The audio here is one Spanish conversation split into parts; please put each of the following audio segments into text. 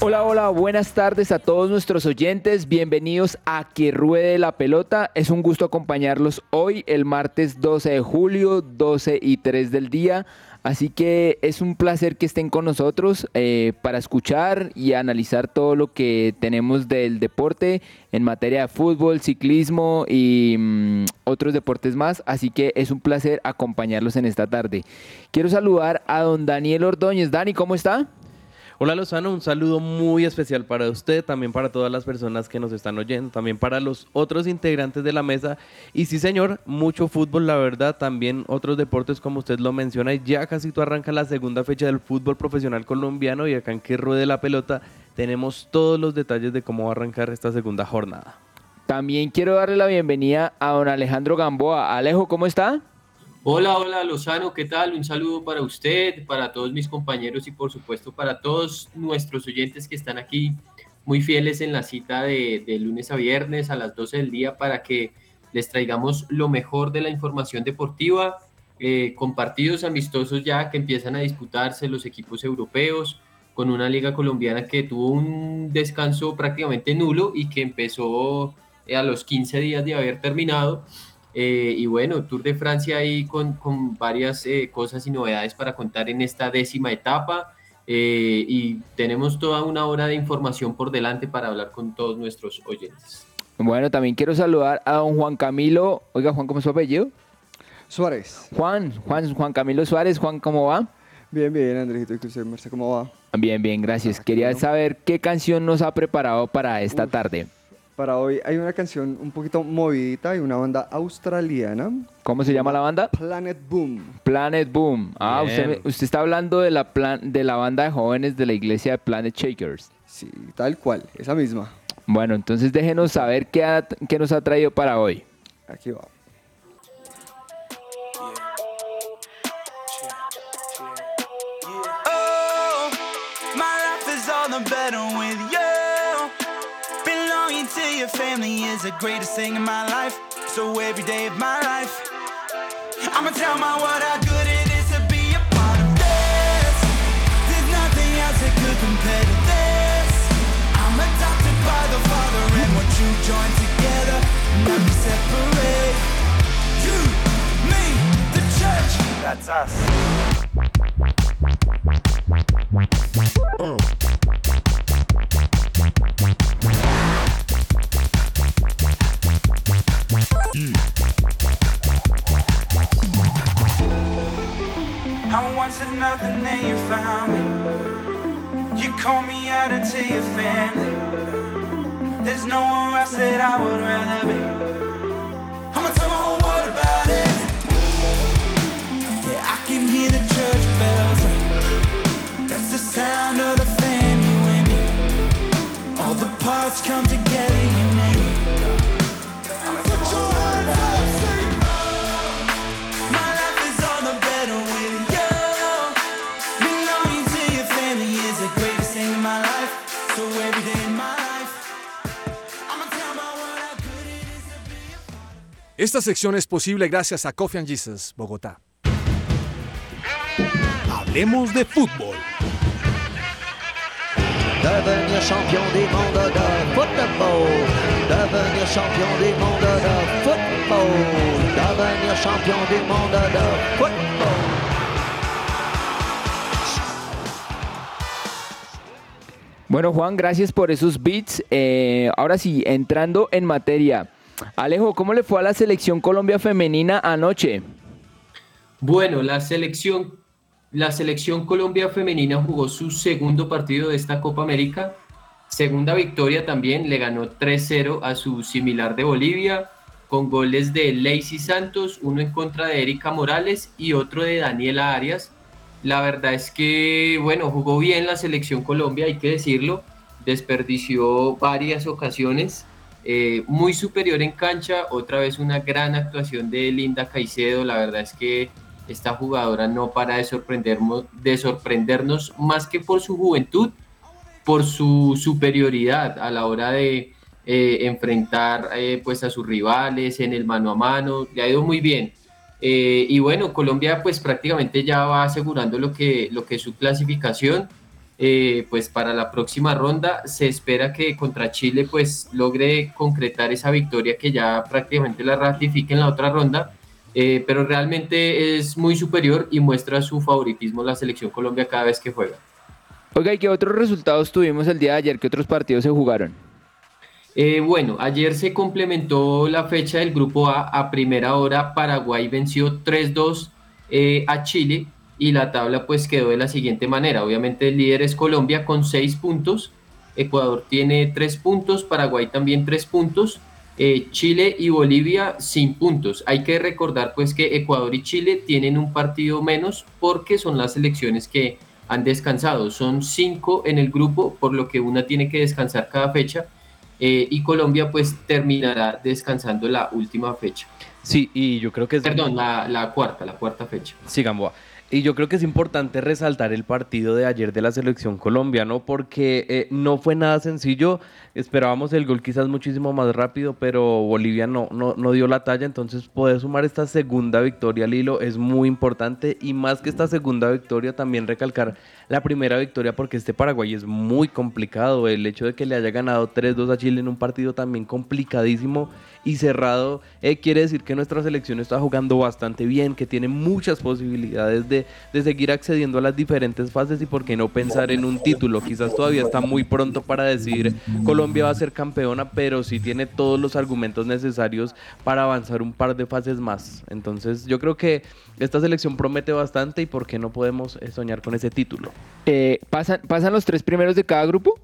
Hola, hola, buenas tardes a todos nuestros oyentes. Bienvenidos a Que Ruede la Pelota. Es un gusto acompañarlos hoy, el martes 12 de julio, 12 y 3 del día. Así que es un placer que estén con nosotros eh, para escuchar y analizar todo lo que tenemos del deporte en materia de fútbol, ciclismo y mm, otros deportes más. Así que es un placer acompañarlos en esta tarde. Quiero saludar a don Daniel Ordóñez. Dani, ¿cómo está? Hola Lozano, un saludo muy especial para usted, también para todas las personas que nos están oyendo, también para los otros integrantes de la mesa. Y sí, señor, mucho fútbol, la verdad, también otros deportes como usted lo menciona. Y ya casi tú arranca la segunda fecha del fútbol profesional colombiano y acá en que ruede la pelota tenemos todos los detalles de cómo va a arrancar esta segunda jornada. También quiero darle la bienvenida a don Alejandro Gamboa. Alejo, ¿cómo está? Hola, hola Lozano, ¿qué tal? Un saludo para usted, para todos mis compañeros y por supuesto para todos nuestros oyentes que están aquí muy fieles en la cita de, de, lunes a viernes a las 12 del día para que les traigamos lo mejor de la información deportiva, eh, con partidos amistosos ya que empiezan a disputarse los equipos europeos, con una liga colombiana que tuvo un descanso prácticamente nulo y que empezó a los 15 días de haber terminado. Eh, y bueno, Tour de Francia ahí con, con varias eh, cosas y novedades para contar en esta décima etapa. Eh, y tenemos toda una hora de información por delante para hablar con todos nuestros oyentes. Bueno, también quiero saludar a don Juan Camilo. Oiga, Juan, ¿cómo es su apellido? Suárez. Juan, Juan, Juan Camilo Suárez. Juan, ¿cómo va? Bien, bien, Andrejito. ¿Y usted, Marce, cómo va? Bien, bien, gracias. Quería saber qué canción nos ha preparado para esta Uf. tarde. Para hoy hay una canción un poquito movidita y una banda australiana. ¿Cómo se llama la banda? Planet Boom. Planet Boom. Ah, usted está hablando de la, plan, de la banda de jóvenes de la iglesia de Planet Shakers. Sí, tal cual, esa misma. Bueno, entonces déjenos saber qué, ha- qué nos ha traído para hoy. Aquí va. Oh, my life is all the better with you. Family is the greatest thing in my life. So every day of my life, I'ma tell my what how good it is to be a part of this. There's nothing else that could compare to this. I'm adopted by the Father, and what you join together, never separate. You, me, the church, that's us. Esta sección es posible gracias a Coffee and Jesus, Bogotá. Hablemos de fútbol. Devenir champion du monde de football. Devenir champion du monde de football. Devenir champion du monde de football. Bueno, Juan, gracias por esos beats. Eh, ahora sí, entrando en materia. Alejo, ¿cómo le fue a la selección Colombia femenina anoche? Bueno, la selección, la selección Colombia femenina jugó su segundo partido de esta Copa América. Segunda victoria también, le ganó 3-0 a su similar de Bolivia, con goles de Lacey Santos, uno en contra de Erika Morales y otro de Daniela Arias. La verdad es que, bueno, jugó bien la selección Colombia, hay que decirlo. desperdició varias ocasiones, eh, muy superior en cancha, otra vez una gran actuación de Linda Caicedo, la verdad es que esta jugadora no para de sorprendernos, de sorprendernos más que por su juventud, por su superioridad a la hora de eh, enfrentar eh, pues a sus rivales en el mano a mano, le ha ido muy bien. Y bueno, Colombia pues prácticamente ya va asegurando lo que, lo que es su clasificación. Pues para la próxima ronda se espera que contra Chile pues logre concretar esa victoria que ya prácticamente la ratifique en la otra ronda. pero realmente es muy superior y muestra su favoritismo la selección Colombia cada vez que juega. Oiga, ¿y qué otros resultados tuvimos el día de ayer? ¿Qué otros partidos se jugaron? Eh, bueno, ayer se complementó la fecha del grupo A a primera hora. Paraguay venció 3-2 eh, a Chile y la tabla pues quedó de la siguiente manera. Obviamente el líder es Colombia con 6 puntos. Ecuador tiene 3 puntos, Paraguay también 3 puntos. Eh, Chile y Bolivia sin puntos. Hay que recordar pues que Ecuador y Chile tienen un partido menos porque son las selecciones que han descansado. Son cinco en el grupo, por lo que una tiene que descansar cada fecha. Eh, y Colombia pues terminará descansando la última fecha. Sí, y yo creo que es... Perdón, la, la cuarta, la cuarta fecha. Sí, Gamboa. Y yo creo que es importante resaltar el partido de ayer de la selección colombiana, Porque eh, no fue nada sencillo. Esperábamos el gol quizás muchísimo más rápido, pero Bolivia no, no, no dio la talla. Entonces poder sumar esta segunda victoria al hilo es muy importante. Y más que esta segunda victoria, también recalcar la primera victoria porque este Paraguay es muy complicado. El hecho de que le haya ganado 3-2 a Chile en un partido también complicadísimo y cerrado eh, quiere decir que nuestra selección está jugando bastante bien, que tiene muchas posibilidades de, de seguir accediendo a las diferentes fases y por qué no pensar en un título. Quizás todavía está muy pronto para decir Colombia va a ser campeona, pero sí tiene todos los argumentos necesarios para avanzar un par de fases más. Entonces yo creo que esta selección promete bastante y por qué no podemos eh, soñar con ese título. Eh, ¿pasan, ¿Pasan los tres primeros de cada grupo?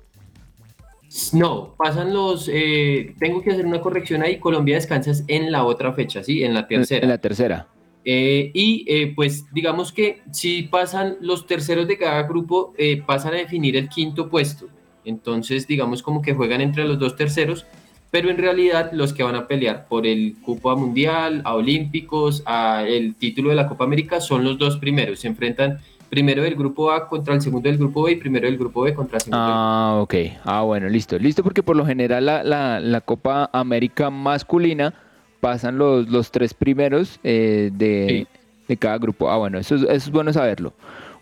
No, pasan los. Eh, tengo que hacer una corrección ahí. Colombia descansa en la otra fecha, ¿sí? En la tercera. En la tercera. Eh, y eh, pues digamos que si pasan los terceros de cada grupo, pasan a definir el quinto puesto. Entonces, digamos como que juegan entre los dos terceros, pero en realidad los que van a pelear por el Copa Mundial, a Olímpicos, a el título de la Copa América son los dos primeros. Se enfrentan primero del grupo A contra el segundo del grupo B y primero del grupo B contra el segundo. Ah, ok. Ah, bueno, listo. Listo porque por lo general la, la, Copa América masculina pasan los, los tres primeros eh, de, de, cada grupo. Ah, bueno, eso, es bueno saberlo.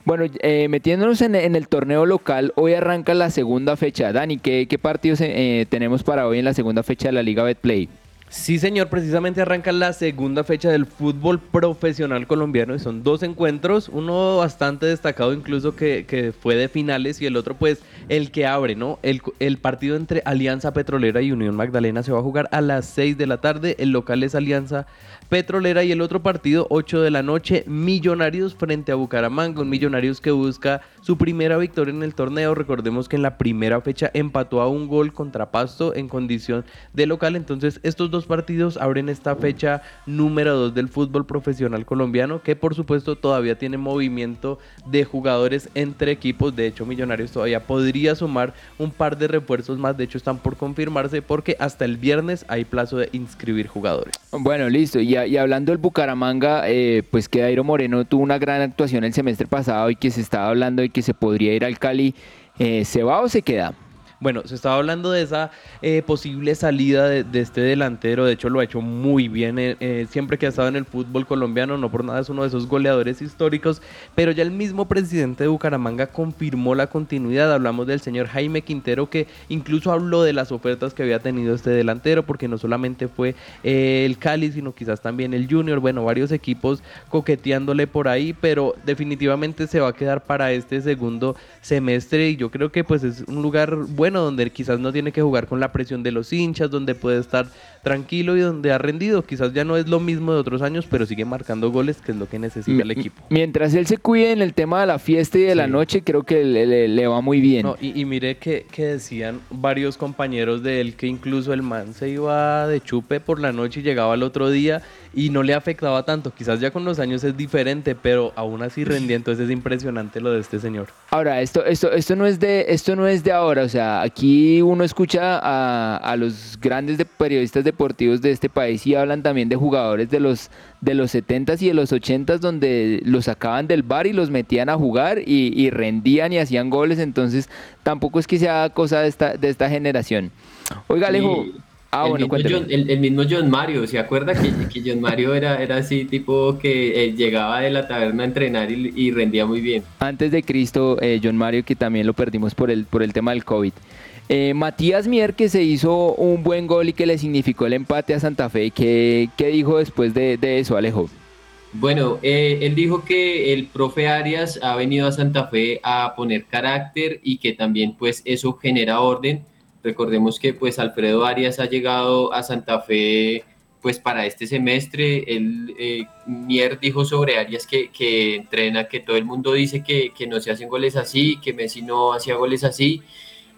Bueno, eh, metiéndonos en, el torneo local, hoy arranca la segunda fecha. Dani, ¿qué, qué partidos eh, tenemos para hoy en la segunda fecha de la Liga Betplay? Sí, señor, precisamente arranca la segunda fecha del fútbol profesional colombiano y son dos encuentros, uno bastante destacado incluso que, fue de finales y el otro pues el que abre, ¿no? El, el, partido entre Alianza Petrolera y Unión Magdalena se va a jugar a las 6 de la tarde, el local es Alianza Petrolera y el otro partido 8 de la noche, Millonarios frente a Bucaramanga, un Millonarios que busca su primera victoria en el torneo, recordemos que en la primera fecha empató a un gol contra Pasto en condición de local, entonces estos dos partidos abren esta fecha número 2 del fútbol profesional colombiano que por supuesto todavía tiene movimiento de jugadores entre equipos, de hecho Millonarios todavía podría sumar un par de refuerzos más, de hecho están por confirmarse porque hasta el viernes hay plazo de inscribir jugadores. Bueno, listo, y hablando del Bucaramanga, eh, pues que Dairo Moreno tuvo una gran actuación el semestre pasado y que se estaba hablando de que se podría ir al Cali. Eh, ¿Se va o se queda? Bueno, se estaba hablando de esa eh, posible salida de, este delantero, de hecho lo ha hecho muy bien eh, eh, siempre que ha estado en el fútbol colombiano, no por nada es uno de esos goleadores históricos, pero ya el mismo presidente de Bucaramanga confirmó la continuidad, hablamos del señor Jaime Quintero que incluso habló de las ofertas que había tenido este delantero, porque no solamente fue el Cali, sino quizás también el Junior, bueno, varios equipos coqueteándole por ahí, pero definitivamente se va a quedar para este segundo semestre. Y yo creo que pues es un lugar bueno donde quizás no tiene que jugar con la presión de los hinchas, donde puede estar tranquilo y donde ha rendido. Quizás ya no es lo mismo de otros años, pero sigue marcando goles, que es lo que necesita el equipo. Mientras él se cuide en el tema de la fiesta y de la noche, creo que le, va muy bien. y, mire que, que, decían varios compañeros de él que incluso el man se iba de chupe por la noche y llegaba al otro día y no le afectaba tanto. Quizás ya con los años es diferente, pero aún así rendía, entonces es impresionante lo de este señor. Ahora, esto, esto, esto, no, es de, esto no es de ahora, o sea, aquí uno escucha a, a los grandes de periodistas deportivos de este país y hablan también de jugadores de los, de los 70s y de los 80s donde los sacaban del bar y los metían a jugar y, y rendían y hacían goles, entonces tampoco es que sea cosa de esta, de esta generación. Oiga, Alejo. Sí. Ah, el, bueno, mismo. John, el, el mismo John Mario, ¿se acuerda que, que John Mario era, era así tipo que eh, llegaba de la taberna a entrenar y, y rendía muy bien? Antes de Cristo, eh, John Mario, que también lo perdimos por el, por el tema del COVID. Eh, Matías Mier, que se hizo un buen gol y que le significó el empate a Santa Fe. ¿Qué, qué dijo después de, de eso, Alejo? Bueno, él dijo que el profe Arias ha venido a Santa Fe a poner carácter y que también pues eso genera orden. Recordemos que pues Alfredo Arias ha llegado a Santa Fe pues para este semestre. Él, eh, Mier dijo sobre Arias que, que entrena, que todo el mundo dice que, que no se hacen goles así, que Messi no hacía goles así.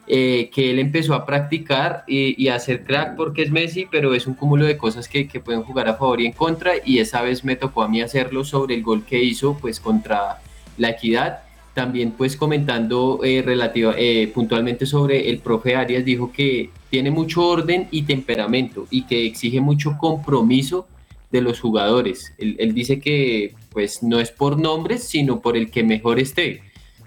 eh, que él empezó a practicar y, a hacer crack porque es Messi, pero es un cúmulo de cosas que, que pueden jugar a favor y en contra y esa vez me tocó a mí hacerlo sobre el gol que hizo pues contra la equidad. También pues comentando eh, eh, puntualmente sobre el profe Arias, dijo que tiene mucho orden y temperamento y que exige mucho compromiso de los jugadores. Él, él dice que pues no es por nombres, sino por el que mejor esté.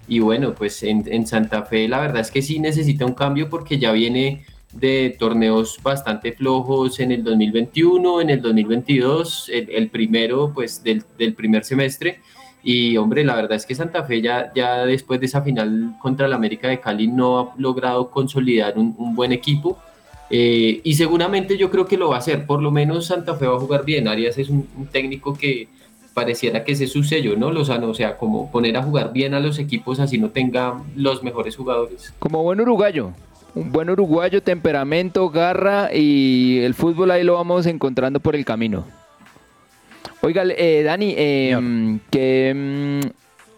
Y bueno, pues en, en, Santa Fe la verdad es que sí necesita un cambio porque ya viene de torneos bastante flojos en el 2021, en el 2022, el, el primero pues del, del, primer semestre. Y hombre, la verdad es que Santa Fe ya, ya después de esa final contra el América de Cali no ha logrado consolidar un, buen equipo. Eh, y seguramente yo creo que lo va a hacer, por lo menos Santa Fe va a jugar bien. Arias es un, un técnico que pareciera que ese es su sello, ¿no? Lozano, o sea, como poner a jugar bien a los equipos así no tenga los mejores jugadores. Como buen uruguayo, un buen uruguayo, temperamento, garra y el fútbol ahí lo vamos encontrando por el camino. Oiga, eh, Dani, eh, que mm,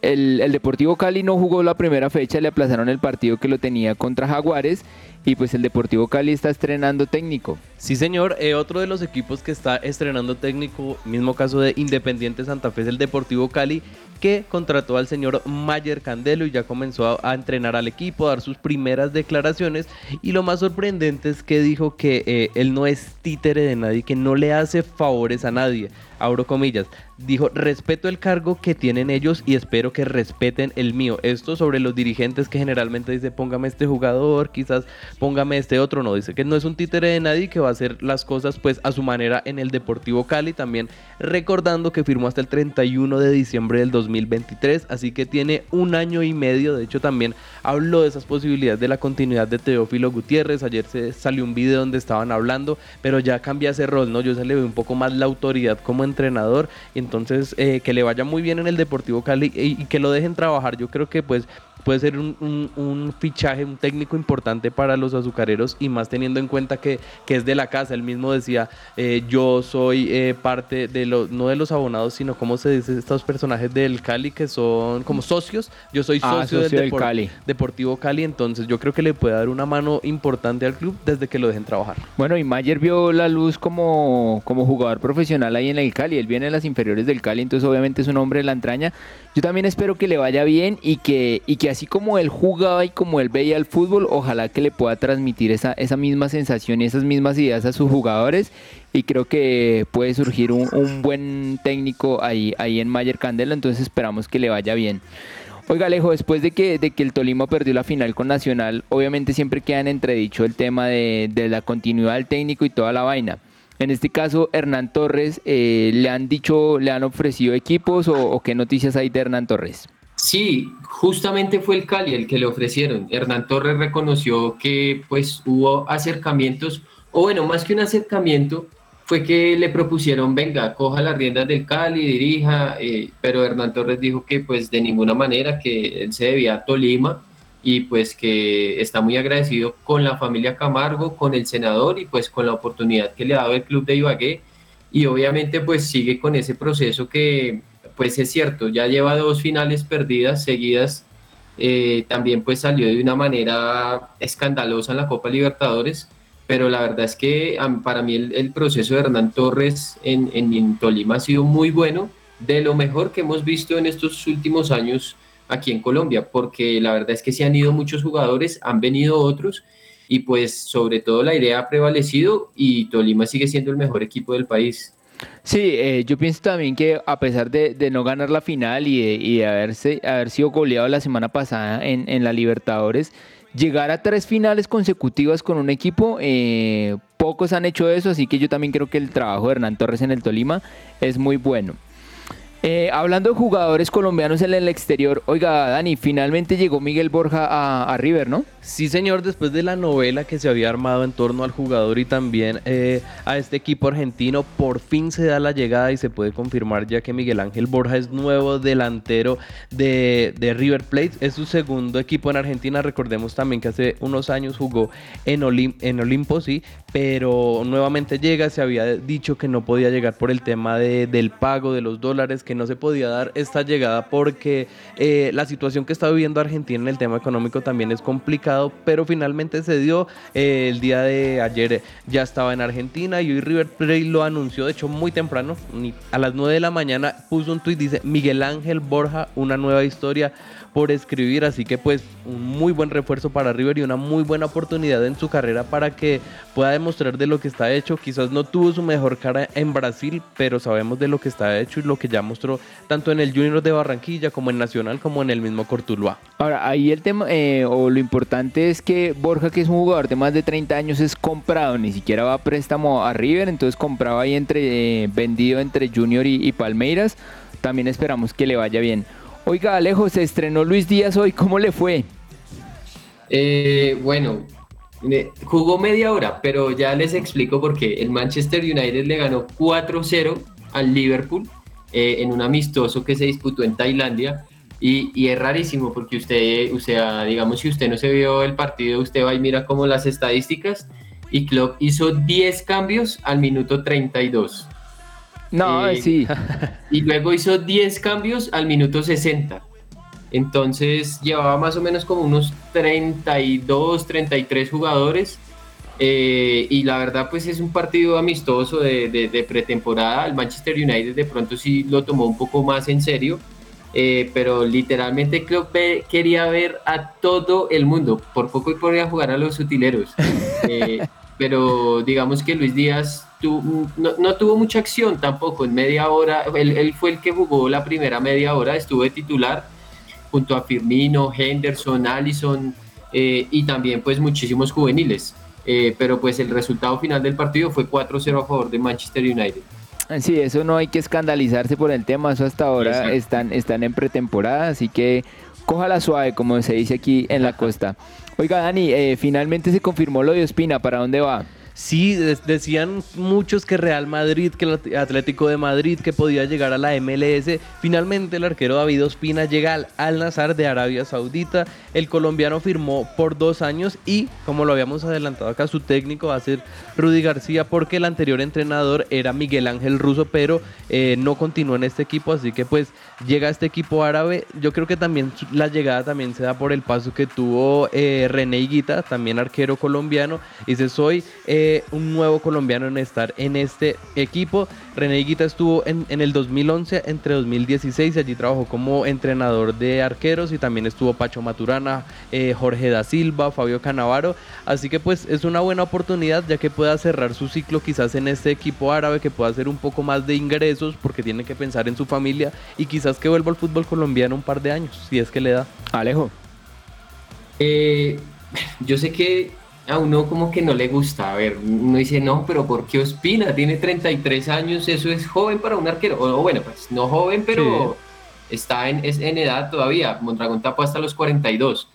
el, el, Deportivo Cali no jugó la primera fecha, le aplazaron el partido que lo tenía contra Jaguares y pues el Deportivo Cali está estrenando técnico. Sí, señor. Eh, otro de los equipos que está estrenando técnico, mismo caso de Independiente Santa Fe, es el Deportivo Cali, que contrató al señor Mayer Candelo y ya comenzó a, entrenar al equipo, a dar sus primeras declaraciones. Y lo más sorprendente es que dijo que eh, él no es títere de nadie, que no le hace favores a nadie. Abro comillas. Dijo, respeto el cargo que tienen ellos y espero que respeten el mío. Esto sobre los dirigentes que generalmente dice, póngame este jugador, quizás póngame este otro. No, dice que no es un títere de nadie que va a hacer las cosas pues a su manera en el Deportivo Cali. También recordando que firmó hasta el 31 de diciembre del 2023, así que tiene un año y medio. De hecho, también habló de esas posibilidades de la continuidad de Teófilo Gutiérrez. Ayer se salió un video donde estaban hablando, pero ya cambia ese rol, ¿no? Yo se le veo un poco más la autoridad como entrenador. Entonces, eh, que le vaya muy bien en el Deportivo Cali y que lo dejen trabajar. Yo creo que pues puede ser un, un, un, fichaje, un técnico importante para los azucareros y más teniendo en cuenta que, que es de la casa. Él mismo decía, eh, yo soy eh, parte de los, no de los abonados, sino como se dice, estos personajes del Cali que son como socios. Yo soy socio, ah, socio del, Cali. Deportivo Cali, entonces yo creo que le puede dar una mano importante al club desde que lo dejen trabajar. Bueno, y Mayer vio la luz como, como jugador profesional ahí en el Cali. Él viene en las inferiores del Cali, entonces obviamente es un hombre de la entraña. Yo también espero que le vaya bien y que, y que así como él jugaba y como él veía el fútbol, ojalá que le pueda transmitir esa, esa misma sensación y esas mismas ideas a sus jugadores. Y creo que puede surgir un, un buen técnico ahí, ahí en Mayer Candela, entonces esperamos que le vaya bien. Oiga, Alejo, después de que, de que el Tolima perdió la final con Nacional, obviamente siempre queda en entredicho el tema de, de la continuidad del técnico y toda la vaina. En este caso, Hernán Torres, eh, ¿le han dicho, le han ofrecido equipos o, o, qué noticias hay de Hernán Torres? Sí, justamente fue el Cali el que le ofrecieron. Hernán Torres reconoció que pues hubo acercamientos, o bueno, más que un acercamiento, fue que le propusieron, venga, coja las riendas del Cali, dirija, eh, pero Hernán Torres dijo que pues de ninguna manera que él se debía a Tolima y pues que está muy agradecido con la familia Camargo, con el senador y pues con la oportunidad que le ha dado el club de Ibagué y obviamente pues sigue con ese proceso que pues es cierto, ya lleva dos finales perdidas seguidas, eh, también pues salió de una manera escandalosa en la Copa Libertadores, pero la verdad es que para mí el, proceso de Hernán Torres en, en, Tolima ha sido muy bueno, de lo mejor que hemos visto en estos últimos años aquí en Colombia, porque la verdad es que se han ido muchos jugadores, han venido otros y pues sobre todo la idea ha prevalecido y Tolima sigue siendo el mejor equipo del país. Sí, eh, yo pienso también que a pesar de, no ganar la final y de, haberse, haber sido goleado la semana pasada en, en, la Libertadores, llegar a tres finales consecutivas con un equipo, eh, pocos han hecho eso, así que yo también creo que el trabajo de Hernán Torres en el Tolima es muy bueno. Eh, hablando de jugadores colombianos en el exterior, oiga, Dani, finalmente llegó Miguel Borja a, River, ¿no? Sí, señor, después de la novela que se había armado en torno al jugador y también eh, a este equipo argentino, por fin se da la llegada y se puede confirmar ya que Miguel Ángel Borja es nuevo delantero de, River Plate. Es su segundo equipo en Argentina. Recordemos también que hace unos años jugó en, en Olimpo, sí, pero nuevamente llega. Se había dicho que no podía llegar por el tema del pago de los dólares que no se podía dar esta llegada porque eh, la situación que está viviendo Argentina en el tema económico también es complicado, pero finalmente se dio. Eh, el día de ayer ya estaba en Argentina y hoy River Plate lo anunció, de hecho muy temprano, a las 9 de la mañana puso un tuit, dice Miguel Ángel Borja, una nueva historia por escribir, así que pues un muy buen refuerzo para River y una muy buena oportunidad en su carrera para que pueda demostrar de lo que está hecho. Quizás no tuvo su mejor cara en Brasil, pero sabemos de lo que está hecho y lo que ya mostró tanto en el Junior de Barranquilla como en Nacional como en el mismo Cortuluá. Ahora, ahí el tema eh, o lo importante es que Borja, que es un jugador de más de 30 años, es comprado, ni siquiera va a préstamo a River, entonces compraba ahí entre eh, vendido entre Junior y Palmeiras. También esperamos que le vaya bien. Oiga, Alejo, se estrenó Luis Díaz hoy, ¿cómo le fue? Eh, bueno, jugó media hora, pero ya les explico por qué. El Manchester United le ganó 4-0 al Liverpool eh, en un amistoso que se disputó en Tailandia. Y, es rarísimo porque usted, o sea, digamos, si usted no se vio el partido, usted va y mira como las estadísticas. Y Klopp hizo 10 cambios al minuto 32. No, eh, sí. Y luego hizo 10 cambios al minuto 60. Entonces llevaba más o menos como unos 32, 33 jugadores. Eh, y la verdad, pues es un partido amistoso de, pretemporada. El Manchester United de pronto sí lo tomó un poco más en serio. Eh, pero literalmente que quería ver a todo el mundo. Por poco podía jugar a los utileros. pero digamos que Luis Díaz no, tuvo mucha acción tampoco en media hora. Él, fue el que jugó la primera media hora, estuvo de titular junto a Firmino, Henderson, Allison eh, y también pues muchísimos juveniles. Eh, pero pues el resultado final del partido fue 4-0 a favor de Manchester United. Sí, eso no hay que escandalizarse por el tema, eso hasta ahora están, están en pretemporada, así que cójala suave, como se dice aquí en la costa. Oiga, Dani, eh, finalmente se confirmó lo de Ospina, ¿para dónde va? Sí, decían muchos que Real Madrid, que el Atlético de Madrid, que podía llegar a la MLS. Finalmente el arquero David Ospina llega al Al Nazar de Arabia Saudita. El colombiano firmó por dos años y, como lo habíamos adelantado acá, su técnico va a ser Rudy García porque el anterior entrenador era Miguel Ángel Russo, pero eh, no continuó en este equipo, así que pues llega este equipo árabe. Yo creo que también la llegada también se da por el paso que tuvo eh, René Higuita, también arquero colombiano. Dice, soy eh, un nuevo colombiano en estar en este equipo. René Higuita estuvo en, el 2011 entre 2016 y allí trabajó como entrenador de arqueros y también estuvo Pacho Maturana, eh, Jorge da Silva, Fabio Canavaro. Así que pues es una buena oportunidad ya que pueda cerrar su ciclo quizás en este equipo árabe, que pueda hacer un poco más de ingresos porque tiene que pensar en su familia y quizás que vuelva al fútbol colombiano un par de años, si es que le da. Alejo. Eh, yo sé que a uno como que no le gusta, a ver, uno dice, no, pero ¿por qué Ospina? Tiene 33 años, eso es joven para un arquero, o bueno, pues no joven, pero está en, en edad todavía, Mondragón tapó hasta los 42.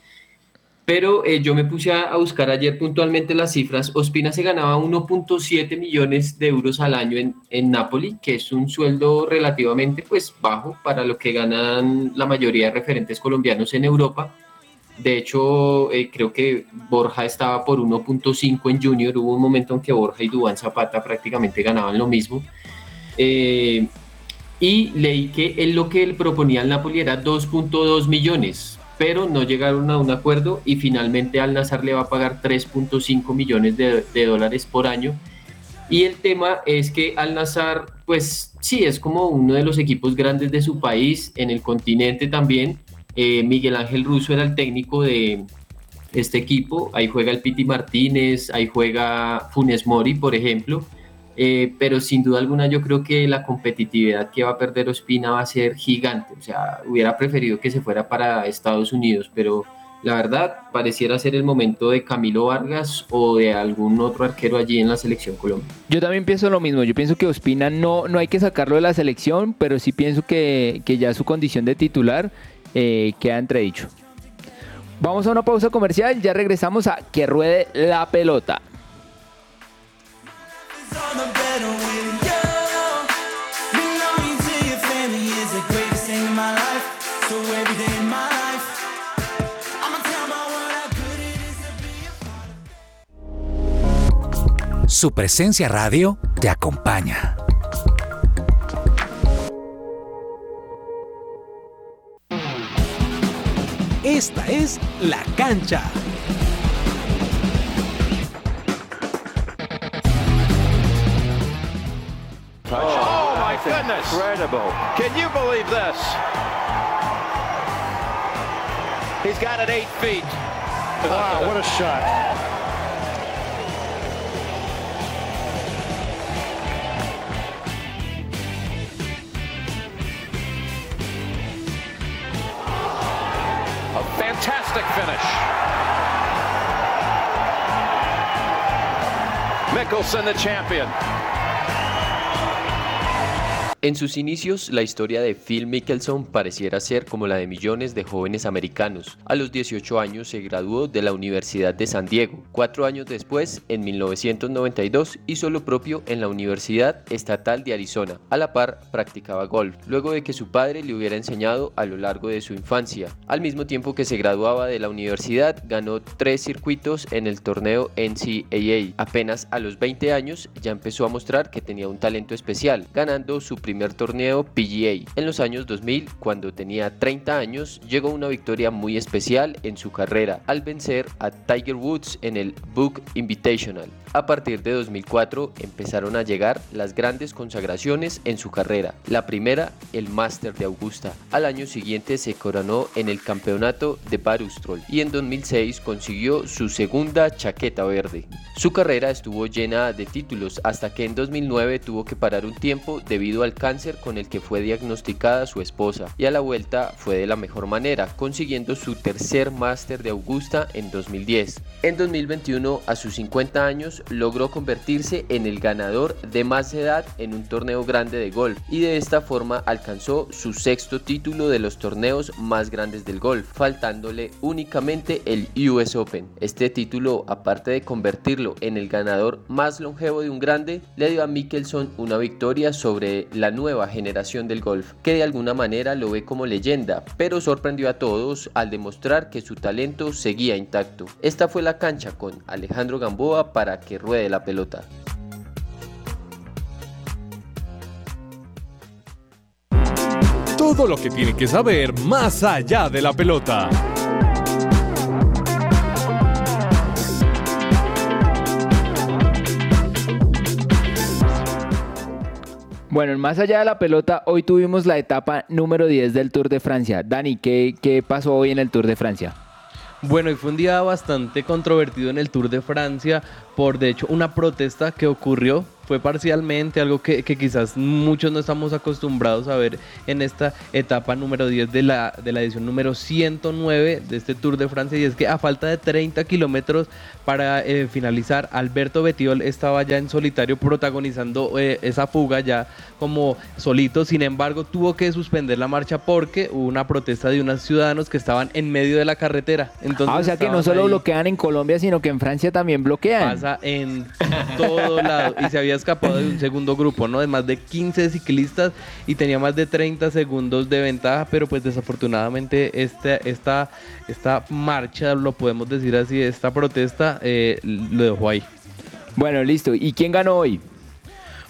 Pero eh, yo me puse a, buscar ayer puntualmente las cifras. Ospina se ganaba 1.7 millones de euros al año en, en Napoli, que es un sueldo relativamente pues, bajo para lo que ganan la mayoría de referentes colombianos en Europa. De hecho, eh, creo que Borja estaba por 1.5 en Junior. Hubo un momento en que Borja y Dubán Zapata prácticamente ganaban lo mismo. Eh, y leí que él lo que él proponía al Napoli era 2.2 millones pero no llegaron a un acuerdo y finalmente Al Nazar le va a pagar 3.5 millones de, de dólares por año. Y el tema es que Al Nazar, pues sí, es como uno de los equipos grandes de su país, en el continente también. Eh, Miguel Ángel Russo era el técnico de este equipo, ahí juega el Piti Martínez, ahí juega Funes Mori, por ejemplo. Eh, pero sin duda alguna yo creo que la competitividad que va a perder Ospina va a ser gigante. O sea, hubiera preferido que se fuera para Estados Unidos, pero la verdad pareciera ser el momento de Camilo Vargas o de algún otro arquero allí en la selección Colombia. Yo también pienso lo mismo, yo pienso que Ospina no, no hay que sacarlo de la selección, pero sí pienso que, que ya su condición de titular eh, queda entredicho. Vamos a una pausa comercial, ya regresamos a que ruede la pelota. on the better with you. Esta es La Cancha. Oh my goodness! Incredible. Can you believe this? He's got it eight feet. Wow, what a shot. Fantastic finish. Mickelson, the champion. En sus inicios, la historia de Phil Mickelson pareciera ser como la de millones de jóvenes americanos. A los 18 años se graduó de la Universidad de San Diego. Cuatro años después, en 1992, hizo lo propio en la Universidad Estatal de Arizona. A la par, practicaba golf, luego de que su padre le hubiera enseñado a lo largo de su infancia. Al mismo tiempo que se graduaba de la universidad, ganó tres circuitos en el torneo NCAA. Apenas a los 20 años ya empezó a mostrar que tenía un talento especial, ganando su primer torneo PGA. En los años 2000, cuando tenía 30 años, llegó una victoria muy especial en su carrera al vencer a Tiger Woods en el Book Invitational. A partir de 2004 empezaron a llegar las grandes consagraciones en su carrera. La primera, el Master de Augusta. Al año siguiente se coronó en el campeonato de Barustrol y en 2006 consiguió su segunda chaqueta verde. Su carrera estuvo llena de títulos hasta que en 2009 tuvo que parar un tiempo debido al cáncer con el que fue diagnosticada su esposa y a la vuelta fue de la mejor manera, consiguiendo su tercer máster de Augusta en 2010. En 2021, a sus 50 años, logró convertirse en el ganador de más edad en un torneo grande de golf y de esta forma alcanzó su sexto título de los torneos más grandes del golf, faltándole únicamente el US Open. Este título, aparte de convertirlo en el ganador más longevo de un grande, le dio a Mickelson una victoria sobre la nueva generación del golf, que de alguna manera lo ve como leyenda, pero sorprendió a todos al demostrar que su talento seguía intacto. Esta fue la cancha con Alejandro Gamboa para que ruede la pelota. Todo lo que tiene que saber más allá de la pelota. Bueno, en más allá de la pelota, hoy tuvimos la etapa número 10 del Tour de Francia. Dani, ¿qué, qué pasó hoy en el Tour de Francia? Bueno, y fue un día bastante controvertido en el Tour de Francia por, de hecho, una protesta que ocurrió fue parcialmente algo que, que, quizás muchos no estamos acostumbrados a ver en esta etapa número 10 de la, de la edición número 109 de este Tour de Francia y es que a falta de 30 kilómetros para eh, finalizar, Alberto Betiol estaba ya en solitario protagonizando eh, esa fuga ya como solito, sin embargo tuvo que suspender la marcha porque hubo una protesta de unos ciudadanos que estaban en medio de la carretera. Entonces, ah, o sea que no solo ahí. bloquean en Colombia, sino que en Francia también bloquean. Pasa en todo lado y se había escapado de un segundo grupo, ¿no? De más de 15 ciclistas y tenía más de 30 segundos de ventaja, pero pues desafortunadamente este, esta, esta marcha, lo podemos decir así, esta protesta eh, lo dejó ahí. Bueno, listo. ¿Y quién ganó hoy?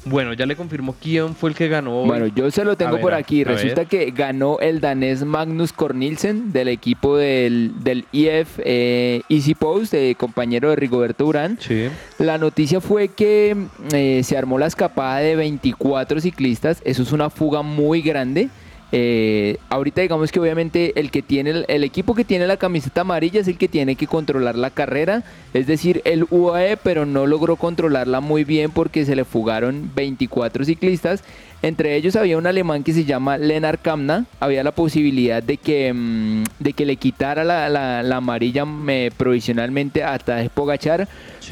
Bueno, ya le confirmó quién fue el que ganó. hoy. Bueno, yo se lo tengo ver, por aquí. ver. Resulta que ganó el danés Magnus Cornilsen del equipo del, del IF eh, Easy Post, eh, compañero de Rigoberto Urán. Sí. La noticia fue que eh, se armó la escapada de 24 ciclistas. Eso es una fuga muy grande. Eh, ahorita digamos que obviamente el que tiene el, el equipo que tiene la camiseta amarilla es el que tiene que controlar la carrera, es decir, el UAE, pero no logró controlarla muy bien porque se le fugaron 24 ciclistas. Entre ellos había un alemán que se llama Lennart Kamna. Había la posibilidad de que, mm, de que le quitara la, la- la amarilla eh, provisionalmente a Tadej Pogachar.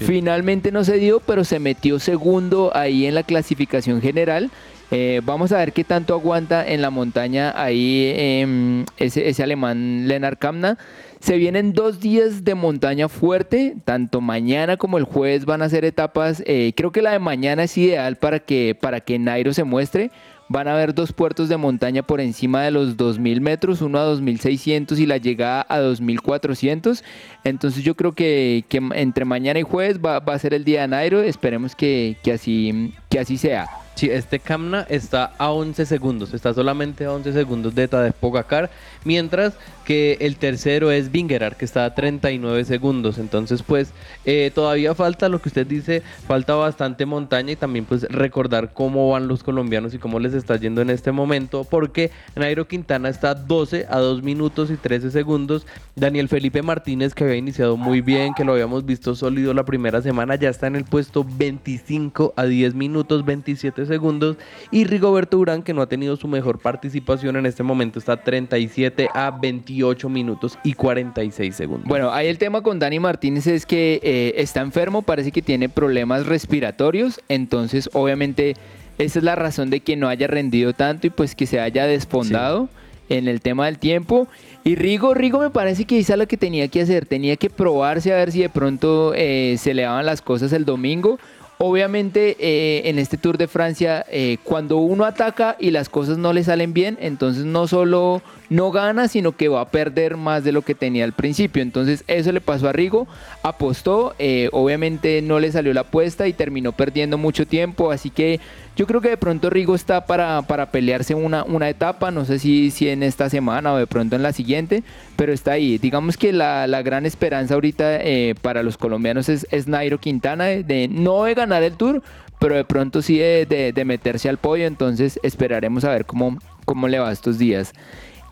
Finalmente no se dio, pero se metió segundo ahí en la clasificación general. Eh, vamos a ver qué tanto aguanta en la montaña ahí em, ese, alemán Lennart Kamna. Se vienen dos días de montaña fuerte, tanto mañana como el jueves van a ser etapas. eh, creo que la de mañana es ideal para que, para que Nairo se muestre. Van a haber dos puertos de montaña por encima de los 2.000 metros, uno a 2.600 y la llegada a 2.400. Entonces yo creo que, entre mañana y jueves va, va a ser el día de Nairo. Esperemos que, que así, que así sea. Sí, este Kamna está a 11 segundos, está solamente a 11 segundos de Tadej Pogacar, mientras que el tercero es Vingegaard, que está a 39 segundos. Entonces, pues, eh, todavía falta lo que usted dice, falta bastante montaña y también, pues, recordar cómo van los colombianos y cómo les está yendo en este momento, porque Nairo Quintana está a 12 a 2 minutos y 13 segundos. Daniel Felipe Martínez, que había iniciado muy bien, que lo habíamos visto sólido la primera semana, ya está en el puesto 25 a 10 minutos 27 segundos. Y Rigoberto Urán, que no ha tenido su mejor participación en este momento, está 37 a 28 minutos y 46 segundos. Bueno, ahí el tema con Dani Martínez es que eh, está enfermo, parece que tiene problemas respiratorios, entonces obviamente esa es la razón de que no haya rendido tanto y pues que se haya desfondado en el tema del tiempo. Y Rigo, Rigo me parece que hizo lo que tenía que hacer, tenía que probarse a ver si de pronto eh, se le daban las cosas el domingo. Obviamente eh, en este Tour de Francia, eh, cuando uno ataca y las cosas no le salen bien, entonces no solo no gana, sino que va a perder más de lo que tenía al principio. Entonces eso le pasó a Rigo, apostó, eh, obviamente no le salió la apuesta y terminó perdiendo mucho tiempo, así que yo creo que de pronto Rigo está para, para pelearse una, una etapa, no sé si, si en esta semana o de pronto en la siguiente, pero está ahí. Digamos que la, la gran esperanza ahorita eh, para los colombianos es, es Nairo Quintana, de, no de ganar el Tour, pero de pronto sí de, de- de meterse al podio, entonces esperaremos a ver cómo, cómo le va estos días.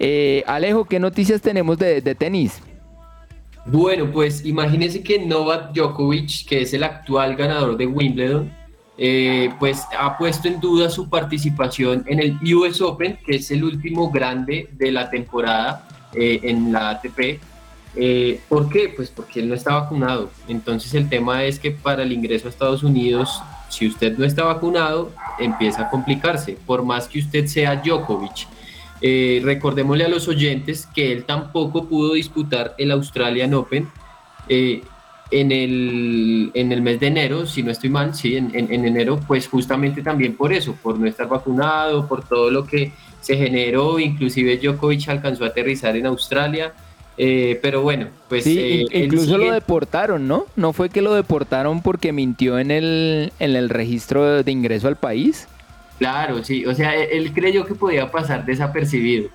Eh, Alejo, ¿qué noticias tenemos de, tenis? Bueno, pues imagínense que Novak Djokovic, que es el actual ganador de Wimbledon, eh, pues ha puesto en duda su participación en el US Open, que es el último grande de la temporada eh, en la ATP. Eh, ¿Por qué? Pues porque él no está vacunado. Entonces el tema es que para el ingreso a Estados Unidos, si usted no está vacunado, empieza a complicarse, por más que usted sea Djokovic. Eh, recordémosle a los oyentes que él tampoco pudo disputar el Australian Open eh, en, el, en el mes de enero, si no estoy mal, sí, en, en- en enero, pues justamente también por eso, por no estar vacunado, por todo lo que se generó, inclusive Djokovic alcanzó a aterrizar en Australia, eh, pero bueno, pues... Sí, eh, incluso lo deportaron, ¿no? ¿No fue que lo deportaron porque mintió en el, en el registro de ingreso al país? Claro, sí, o sea, él, él creyó que podía pasar desapercibido.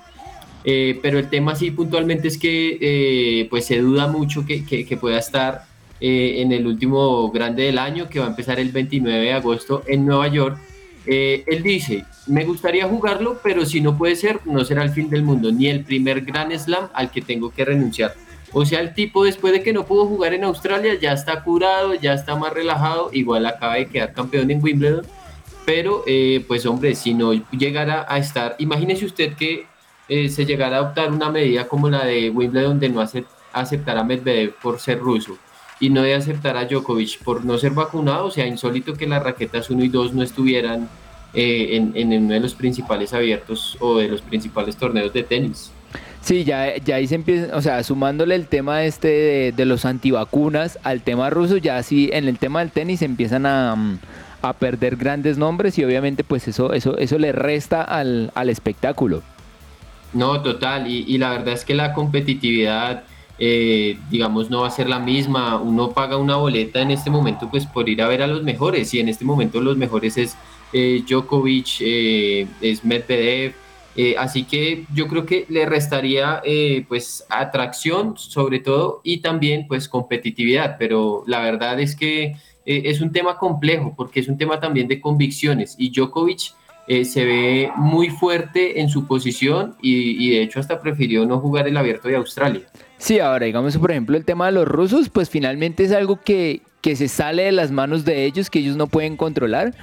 Eh, pero el tema sí puntualmente es que eh, pues se duda mucho que, pueda estar eh, en el último grande del año que va a empezar el 29 de agosto en Nueva York. Él dice, me gustaría jugarlo, pero si no puede ser, no será el fin del mundo, ni el primer Grand Slam al que tengo que renunciar. O sea, el tipo después de que no pudo jugar en Australia ya está curado, ya está más relajado, igual acaba de quedar campeón en Wimbledon pero eh, pues hombre, si no llegara a estar, imagínese usted que eh, se llegara a adoptar una medida como la de Wimbledon de no acep- aceptar a Medvedev por ser ruso y no de aceptar a Djokovic por no ser vacunado, o sea, insólito que las raquetas 1 y 2 no estuvieran eh, en, uno de los principales abiertos o de los principales torneos de tenis. Sí, ya, ya ahí se empieza, o sea, sumándole el tema este de, de los antivacunas al tema ruso, ya sí, en el tema del tenis empiezan a, mm, a perder grandes nombres y obviamente pues eso, eso, eso le resta al, al espectáculo. No, total, y, y la verdad es que la competitividad eh, digamos, no va a ser la misma. Uno paga una boleta en este momento pues por ir a ver a los mejores y en este momento los mejores es eh, Djokovic, eh, es Medvedev. así que yo creo que le restaría pues atracción sobre todo y también pues competitividad, pero la verdad es que es un tema complejo porque es un tema también de convicciones y Djokovic se ve muy fuerte en su posición y, y de hecho hasta prefirió no jugar el abierto de Australia. Sí, ahora digamos, por ejemplo, el tema de los rusos, pues finalmente es algo que, que se sale de las manos de ellos, que ellos no pueden controlar.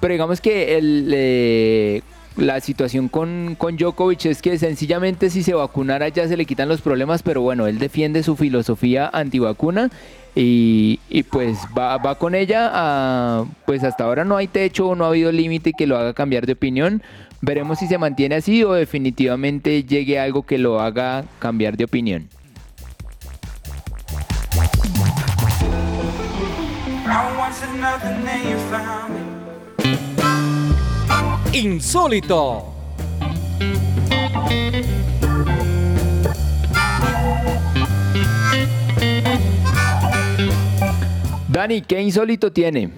Pero digamos que el, eh, la situación con, con Djokovic es que sencillamente si se vacunara ya se le quitan los problemas, pero bueno, él defiende su filosofía antivacuna y, y pues va, va con ella. Pues hasta ahora no hay techo, no ha habido límite que lo haga cambiar de opinión. Veremos si se mantiene así o definitivamente llegue algo que lo haga cambiar de opinión. Insólito. Dani, ¿qué insólito tiene?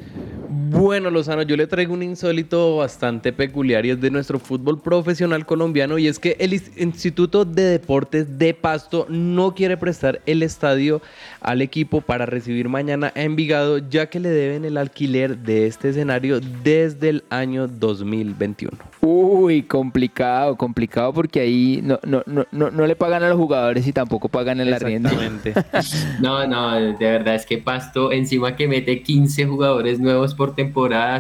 Bueno, Lozano, yo le traigo un insólito bastante peculiar y es de nuestro fútbol profesional colombiano y es que el Instituto de Deportes de Pasto no quiere prestar el estadio al equipo para recibir mañana a Envigado ya que le deben el alquiler de este escenario desde el año 2021. Uy, complicado, complicado porque ahí no, no, no, no, le pagan a los jugadores y tampoco pagan el arriendo. no, no, de verdad es que Pasto encima que mete 15 jugadores nuevos por temporada,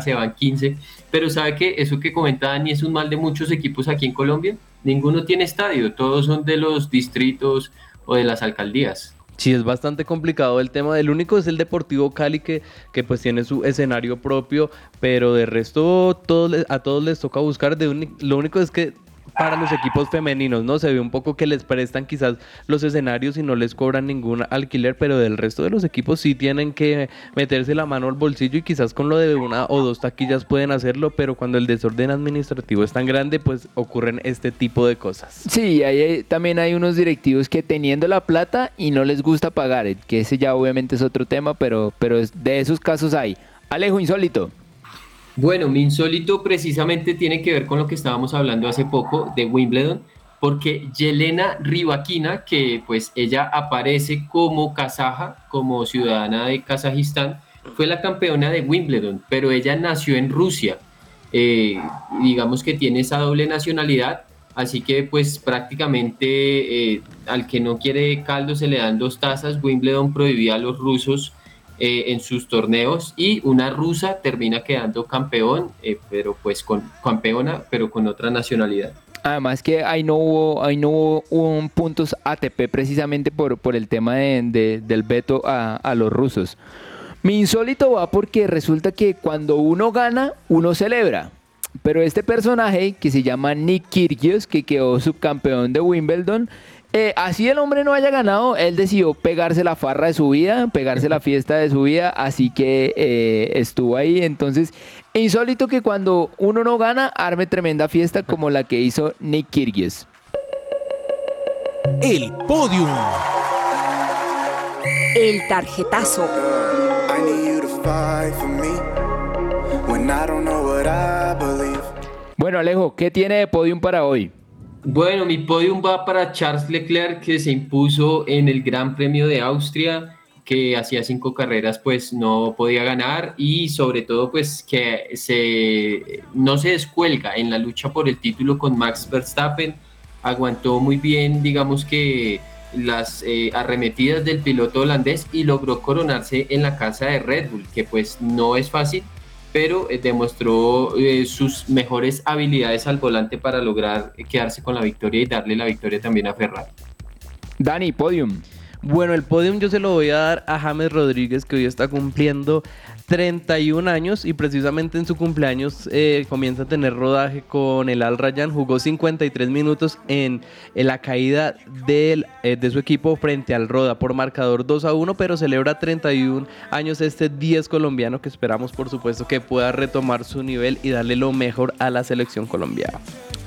se van 15, pero sabe que eso que comenta Dani es un mal de muchos equipos aquí en Colombia, ninguno tiene estadio, todos son de los distritos o de las alcaldías. Sí, es bastante complicado el tema. El único es el Deportivo Cali que, que pues tiene su escenario propio, pero de resto todos, a todos les toca buscar. De lo único es que para los equipos femeninos, ¿no? Se ve un poco que les prestan quizás los escenarios y no les cobran ningún alquiler, pero del resto de los equipos sí tienen que meterse la mano al bolsillo y quizás con lo de una o dos taquillas pueden hacerlo, pero cuando el desorden administrativo es tan grande, pues ocurren este tipo de cosas. Sí, ahí también hay unos directivos que teniendo la plata y no les gusta pagar, que ese ya obviamente es otro tema, pero, pero de esos casos hay. Alejo Insólito. Bueno, mi insólito precisamente tiene que ver con lo que estábamos hablando hace poco de Wimbledon, porque Yelena Rybakina, que pues ella aparece como kazaja, como ciudadana de Kazajistán, fue la campeona de Wimbledon, pero ella nació en Rusia. Eh, digamos que tiene esa doble nacionalidad, así que pues prácticamente eh, al que no quiere caldo se le dan dos tazas. Wimbledon prohibía a los rusos eh, en sus torneos y una rusa termina quedando campeón, eh, pero pues con campeona, pero con otra nacionalidad. Además que ahí no hubo, ahí no hubo puntos ATP precisamente por, por el tema de, del veto a, a, los rusos. Mi insólito va porque resulta que cuando uno gana, uno celebra. Pero este personaje que se llama Nick Kyrgios, que quedó subcampeón de Wimbledon, eh, así el hombre no haya ganado, él decidió pegarse la farra de su vida, pegarse la fiesta de su vida, así que eh, estuvo ahí. Entonces, insólito que cuando uno no gana, arme tremenda fiesta como la que hizo Nick Kyrgios. El podium. El tarjetazo. Bueno, Alejo, ¿qué tiene de podium para hoy? Bueno, mi podium va para Charles Leclerc, que se impuso en el Gran Premio de Austria, que hacía cinco carreras, pues no podía ganar y sobre todo, pues que se, no se descuelga en la lucha por el título con Max Verstappen. Aguantó muy bien, digamos que las eh, arremetidas del piloto holandés y logró coronarse en la casa de Red Bull, que pues no es fácil, pero eh, demostró eh, sus mejores habilidades al volante para lograr quedarse con la victoria y darle la victoria también a Ferrari. Dani, podium. Bueno, el podium yo se lo voy a dar a James Rodríguez, que hoy está cumpliendo 31 años y precisamente en su cumpleaños eh, comienza a tener rodaje con el Al Rayyan. Jugó 53 minutos en, la caída eh, de su equipo frente al Roda por marcador 2 a 1, pero celebra 31 años este 10 colombiano que esperamos por supuesto que pueda retomar su nivel y darle lo mejor a la selección colombiana.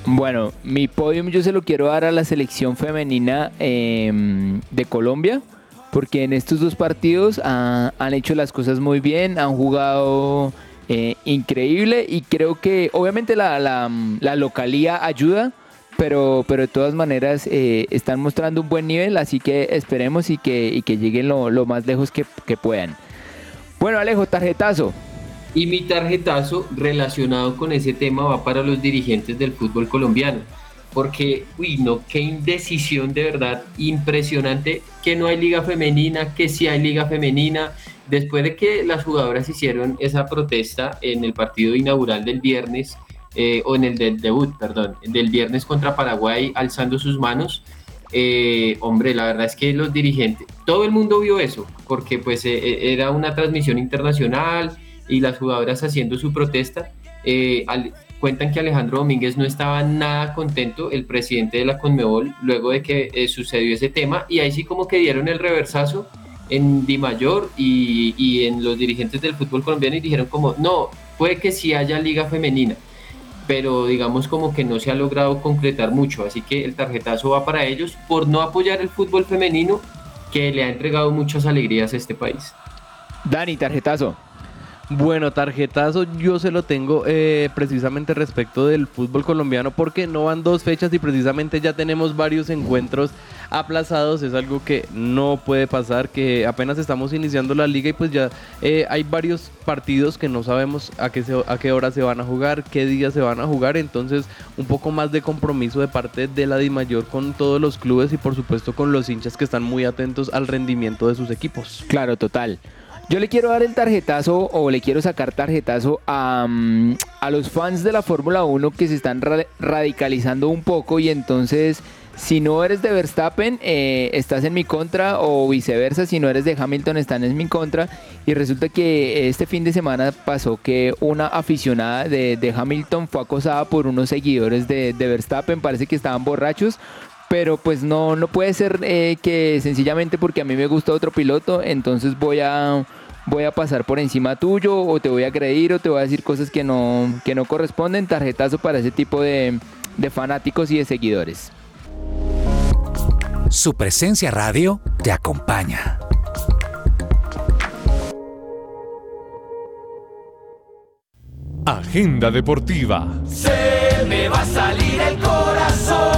Bueno, mi podium yo se lo quiero dar a la selección femenina em, de Colombia, porque en estos dos partidos han hecho las cosas muy bien, han jugado eh, increíble y creo que obviamente la, localía ayuda, pero, pero de todas maneras eh, están mostrando un buen nivel, así que esperemos y que, lleguen lo, lo más lejos que, que puedan. Bueno, Alejo, tarjetazo. Y mi tarjetazo relacionado con ese tema va para los dirigentes del fútbol colombiano. Porque, uy, no, qué indecisión de verdad impresionante que no hay liga femenina, que sí hay liga femenina. Después de que las jugadoras hicieron esa protesta en el partido inaugural del viernes, eh, o en el del debut, perdón, del viernes contra Paraguay, alzando sus manos, eh, hombre, la verdad es que los dirigentes, todo el mundo vio eso, porque pues eh, era una transmisión internacional y las jugadoras haciendo su protesta. Al- cuentan que Alejandro Domínguez no estaba nada contento, el presidente de la Conmebol, luego de que eh, sucedió ese tema, y ahí sí como que dieron el reversazo en Di Mayor y, y en los dirigentes del fútbol colombiano y dijeron como, no, puede que sí haya liga femenina, pero digamos como que no se ha logrado concretar mucho, así que el tarjetazo va para ellos por no apoyar el fútbol femenino que le ha entregado muchas alegrías a este país. Dani, tarjetazo. Bueno, tarjetazo yo se lo tengo eh, precisamente respecto del fútbol colombiano porque no van dos fechas y precisamente ya tenemos varios encuentros aplazados. Es algo que no puede pasar, que apenas estamos iniciando la liga y pues ya eh, hay varios partidos que no sabemos a qué, se- a qué hora se van a jugar, qué día se van a jugar. Entonces un poco más de compromiso de parte de la DIMAYOR con todos los clubes y por supuesto con los hinchas que están muy atentos al rendimiento de sus equipos. Claro, total. Yo le quiero dar el tarjetazo o le quiero sacar tarjetazo a, mm, a los fans de la Fórmula 1 que se están ra- radicalizando un poco y entonces si no eres de Verstappen eh, estás en mi contra o viceversa, si no eres de Hamilton están en mi contra. Y resulta que este fin de semana pasó que una aficionada de, de Hamilton fue acosada por unos seguidores de, de Verstappen, parece que estaban borrachos, pero pues no, no puede ser eh, que sencillamente porque a mí me gusta otro piloto, entonces voy a, voy a pasar por encima tuyo o te voy a agredir o te voy a decir cosas que no, que no corresponden. Tarjetazo para ese tipo de, de fanáticos y de seguidores. Su presencia radio te acompaña. Agenda deportiva. Se me va a salir el corazón.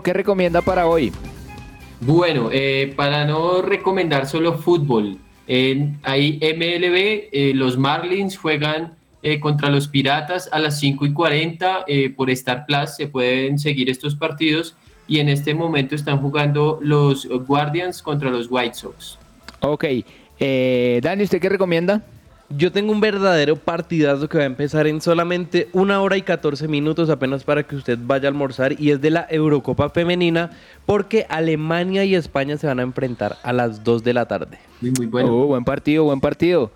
Alejo, ¿qué recomienda para hoy? Bueno, eh, para no recomendar solo fútbol, en, hay MLB, eh, los Marlins juegan eh, contra los Piratas a las 5 y 40 eh, por Star Plus, se pueden seguir estos partidos y en este momento están jugando los Guardians contra los White Sox. Ok, eh, Dani, ¿usted qué recomienda? Yo tengo un verdadero partidazo que va a empezar en solamente una hora y 14 minutos apenas para que usted vaya a almorzar y es de la Eurocopa Femenina porque Alemania y España se van a enfrentar a las 2 de la tarde. Muy, muy bueno. Oh, buen partido, buen partido.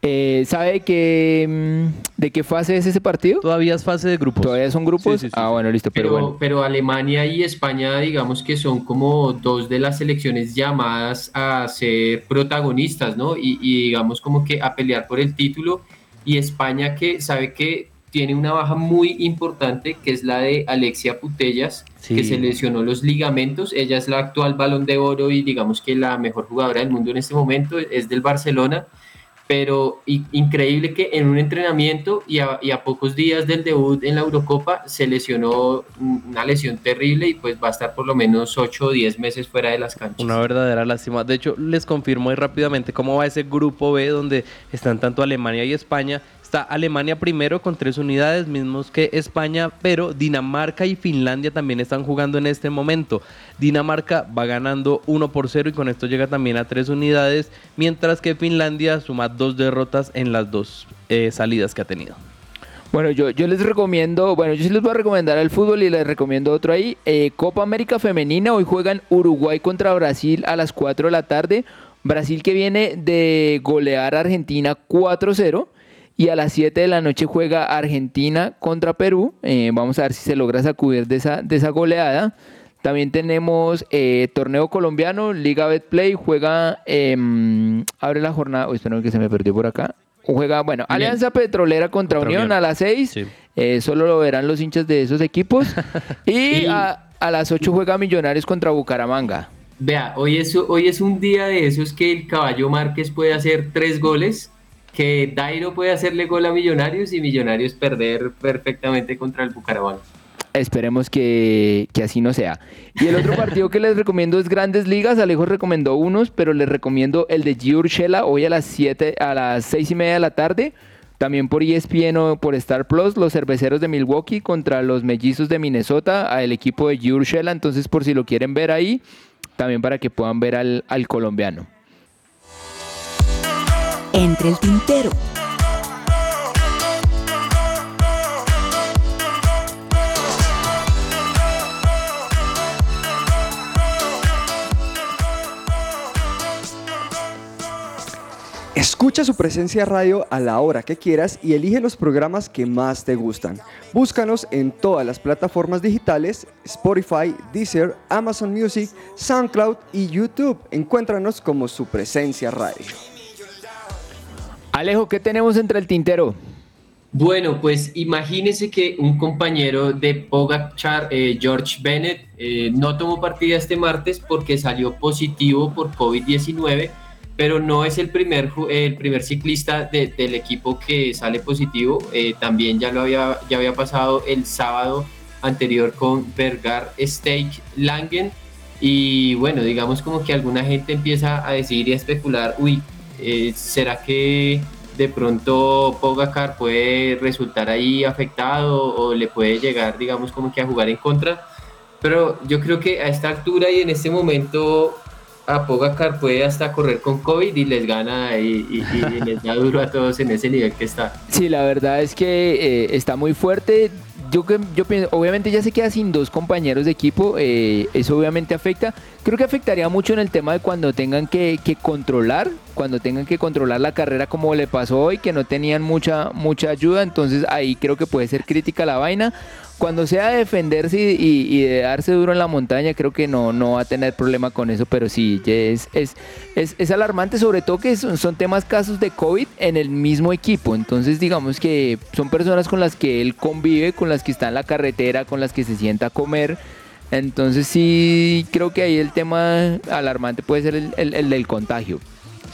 Eh, ¿Sabe qué, mm, de qué fase es ese partido? Todavía es fase de grupos. ¿Todavía son grupos? Sí, sí, sí, ah, sí. bueno, listo, pero, Pero, bueno. pero Alemania y España, digamos que son como dos de las selecciones llamadas a ser protagonistas, ¿no? Y, y digamos como que a pelear por el título. Y España que sabe que tiene una baja muy importante, que es la de Alexia Putellas, Sí. que se lesionó los ligamentos. Ella es la actual balón de oro y digamos que la mejor jugadora del mundo en este momento, es del Barcelona pero increíble que en un entrenamiento y a, y a pocos días del debut en la Eurocopa se lesionó una lesión terrible y pues va a estar por lo menos 8 o 10 meses fuera de las canchas. Una verdadera lástima. De hecho, les confirmo muy rápidamente cómo va ese grupo B donde están tanto Alemania y España. Está Alemania primero con tres unidades, mismos que España, pero Dinamarca y Finlandia también están jugando en este momento. Dinamarca va ganando 1 por 0 y con esto llega también a tres unidades, mientras que Finlandia suma dos derrotas en las dos eh, salidas que ha tenido. Bueno, yo, les recomiendo, bueno, yo sí les voy a recomendar el fútbol y les recomiendo otro ahí. Eh, Copa América Femenina, hoy juegan Uruguay contra Brasil a las 4 de la tarde. Brasil que viene de golear a Argentina 4-0. Y a las 7 de la noche juega Argentina contra Perú. Eh, vamos a ver si se logra sacudir de esa, de esa goleada. También tenemos eh, torneo colombiano, Liga Betplay, juega, em, abre la jornada, uy, espero que se me perdió por acá. Juega, bueno, Alianza Petrolera contra, Unión, a las 6. Eh, solo lo verán los hinchas de esos equipos. y, A, a, las 8 juega Millonarios contra Bucaramanga. Vea, hoy es, hoy es un día de esos que el caballo Márquez puede hacer tres goles, que Dairo puede hacerle gol a Millonarios y Millonarios perder perfectamente contra el Bucaramanga. Esperemos que, así no sea. Y el otro partido que les recomiendo es Grandes Ligas. Alejo recomendó unos, pero les recomiendo el de Giurchela hoy a las 7, a las 6 y media de la tarde. También por ESPN o por Star Plus, los cerveceros de Milwaukee contra los mellizos de Minnesota, al equipo de Giurchela. Entonces, por si lo quieren ver ahí, también para que puedan ver al, al colombiano. Entre el tintero. Escucha su presencia radio a la hora que quieras y elige los programas que más te gustan. Búscanos en todas las plataformas digitales, Spotify, Deezer, Amazon Music, SoundCloud y YouTube. Encuéntranos como su presencia radio. Alejo, ¿qué tenemos entre el tintero? Bueno, pues imagínese que un compañero de Pogachar, eh, George Bennett, eh, no tomó partida este martes porque salió positivo por COVID-19 pero no es el primer, el primer ciclista del equipo que sale positivo. Eh, también ya lo había, ya había pasado el sábado anterior con Bergar Steak Langen. Y bueno, digamos como que alguna gente empieza a decir y a especular, uy, eh, ¿será que de pronto Pogacar puede resultar ahí afectado o le puede llegar, digamos, como que a jugar en contra? Pero yo creo que a esta altura y en este momento a Pogacar puede hasta correr con COVID y les gana y, les da duro a todos en ese nivel que está. Sí, la verdad es que eh, está muy fuerte. Yo, yo pienso, obviamente ya se queda sin dos compañeros de equipo, eh, eso obviamente afecta. Creo que afectaría mucho en el tema de cuando tengan que, que, controlar, cuando tengan que controlar la carrera como le pasó hoy, que no tenían mucha, mucha ayuda, entonces ahí creo que puede ser crítica la vaina cuando sea defenderse y, de darse duro en la montaña, creo que no, no va a tener problema con eso, pero sí, es, es, es, alarmante, sobre todo que son, son, temas casos de COVID en el mismo equipo. Entonces, digamos que son personas con las que él convive, con las que está en la carretera, con las que se sienta a comer. Entonces, sí, creo que ahí el tema alarmante puede ser el, el del contagio.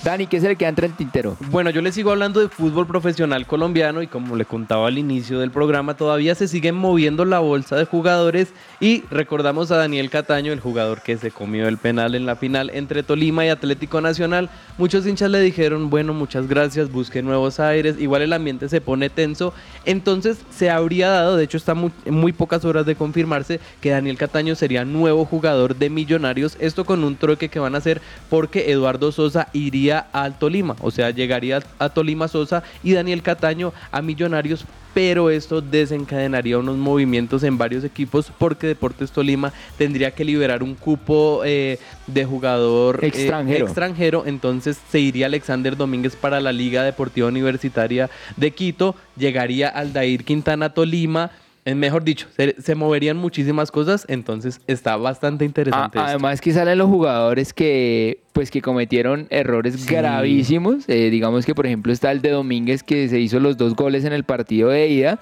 Dani, ¿qué es el que entra el tintero? Bueno, yo les sigo hablando de fútbol profesional colombiano y como le contaba al inicio del programa, todavía se sigue moviendo la bolsa de jugadores y recordamos a Daniel Cataño, el jugador que se comió el penal en la final entre Tolima y Atlético Nacional. Muchos hinchas le dijeron, bueno, muchas gracias, busque nuevos aires, igual el ambiente se pone tenso, entonces se habría dado, de hecho está muy, muy pocas horas de confirmarse que Daniel Cataño sería nuevo jugador de Millonarios, esto con un troque que van a hacer porque Eduardo Sosa iría al Tolima, o sea, llegaría a Tolima Sosa y Daniel Cataño a Millonarios pero esto desencadenaría unos movimientos en varios equipos porque Deportes Tolima tendría que liberar un cupo eh, de jugador eh, extranjero. extranjero, entonces se iría Alexander Domínguez para la Liga Deportiva Universitaria de Quito, llegaría Aldair Quintana Tolima, mejor dicho, se, moverían muchísimas cosas, entonces está bastante interesante. además que salen los jugadores que pues que cometieron errores gravísimos. Eh, digamos que por ejemplo está el de Domínguez que se hizo los dos goles en el partido de ida.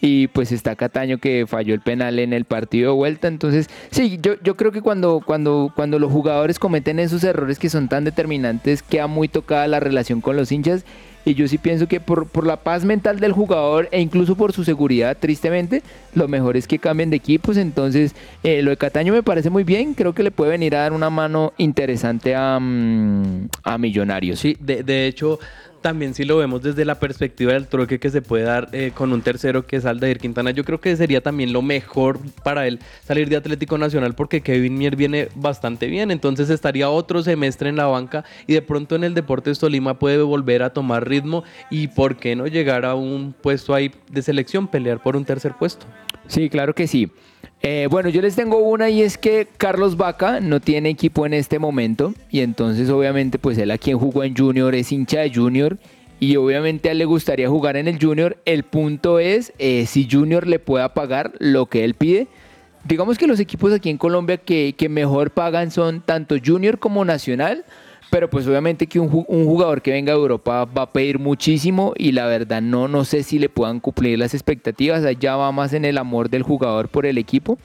Y pues está Cataño que falló el penal en el partido de vuelta. Entonces, sí, yo, yo creo que cuando, cuando, cuando los jugadores cometen esos errores que son tan determinantes, queda muy tocada la relación con los hinchas y yo sí pienso que por, por la paz mental del jugador e incluso por su seguridad, tristemente, lo mejor es que cambien de equipos. Entonces, eh, lo de Cataño me parece muy bien. Creo que le puede venir a dar una mano interesante a, mm, a Millonarios. Sí, de, de hecho, también si lo vemos desde la perspectiva del troque que se puede dar eh, con un tercero que es Aldair Quintana, yo creo que sería también lo mejor para él salir de Atlético Nacional porque Kevin Mier viene bastante bien, entonces estaría otro semestre en la banca y de pronto en el Deportes Tolima puede volver a tomar ritmo y por qué no llegar a un puesto ahí de selección, pelear por un tercer puesto. Sí, claro que sí. Eh, bueno, yo les tengo una y es que Carlos Vaca no tiene equipo en este momento y entonces obviamente pues él a quien jugó en Junior es hincha de Junior y obviamente a él le gustaría jugar en el Junior. El punto es eh, si Junior le pueda pagar lo que él pide. Digamos que los equipos aquí en Colombia que, que mejor pagan son tanto Junior como Nacional. Pero pues obviamente que un, ju- un jugador que venga de Europa va a pedir muchísimo y la verdad no, no sé si le puedan cumplir las expectativas. Allá va más en el amor del jugador por el equipo.